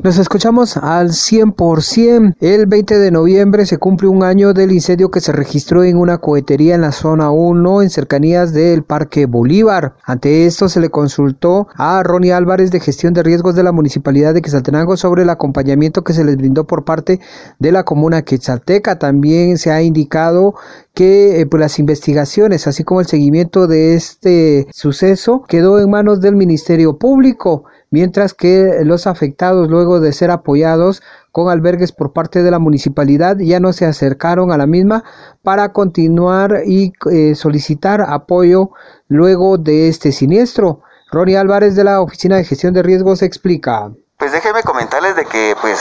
Nos escuchamos al 100%. El 20 de noviembre se cumple un año del incendio que se registró en una cohetería en la zona 1 en cercanías del Parque Bolívar. Ante esto se le consultó a Ronnie Álvarez de Gestión de Riesgos de la Municipalidad de Quetzaltenango sobre el acompañamiento que se les brindó por parte de la comuna Quetzalteca. También se ha indicado que eh, pues, las investigaciones, así como el seguimiento de este suceso, quedó en manos del Ministerio Público mientras que los afectados luego de ser apoyados con albergues por parte de la municipalidad ya no se acercaron a la misma para continuar y eh, solicitar apoyo luego de este siniestro. Ronnie Álvarez de la Oficina de Gestión de Riesgos explica. Pues déjenme comentarles de que pues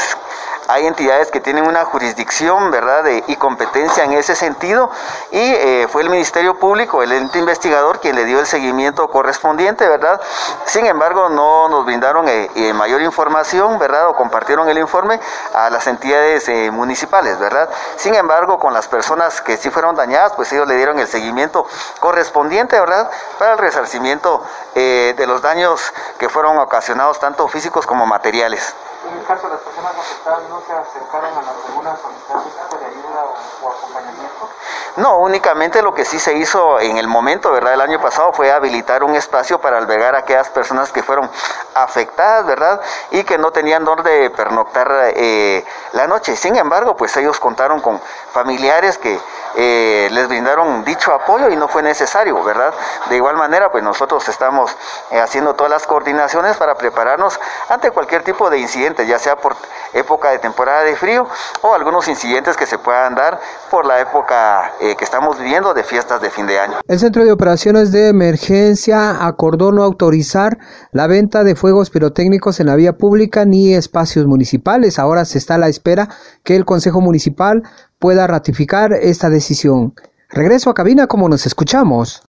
hay entidades que tienen una jurisdicción, ¿verdad?, y competencia en ese sentido, y eh, fue el Ministerio Público, el ente investigador, quien le dio el seguimiento correspondiente, ¿verdad? Sin embargo, no nos brindaron eh, eh, mayor información, ¿verdad?, o compartieron el informe a las entidades municipales, ¿verdad? Sin embargo, con las personas que sí fueron dañadas, pues ellos le dieron el seguimiento correspondiente, ¿verdad?, para el resarcimiento de los daños que fueron ocasionados tanto físicos como materiales. En el caso de las personas afectadas, ¿no se acercaron a la tribuna a solicitar de ayuda o, acompañamiento? No, únicamente lo que sí se hizo en el momento, ¿verdad? El año pasado fue habilitar un espacio para albergar a aquellas personas que fueron afectadas, ¿verdad? Y que no tenían dónde pernoctar eh, la noche. Sin embargo, pues ellos contaron con familiares que eh, les brindaron dicho apoyo y no fue necesario, ¿verdad? De igual manera, pues nosotros estamos eh, haciendo todas las coordinaciones para prepararnos ante cualquier tipo de incidente, ya sea por época de temporada de frío o algunos incidentes que se puedan dar por la época eh, que estamos viviendo de fiestas de fin de año. El Centro de Operaciones de Emergencia acordó no autorizar la venta de fuegos pirotécnicos en la vía pública ni espacios municipales. Ahora se está a la espera que el Consejo Municipal pueda ratificar esta decisión. Regreso a cabina como nos escuchamos.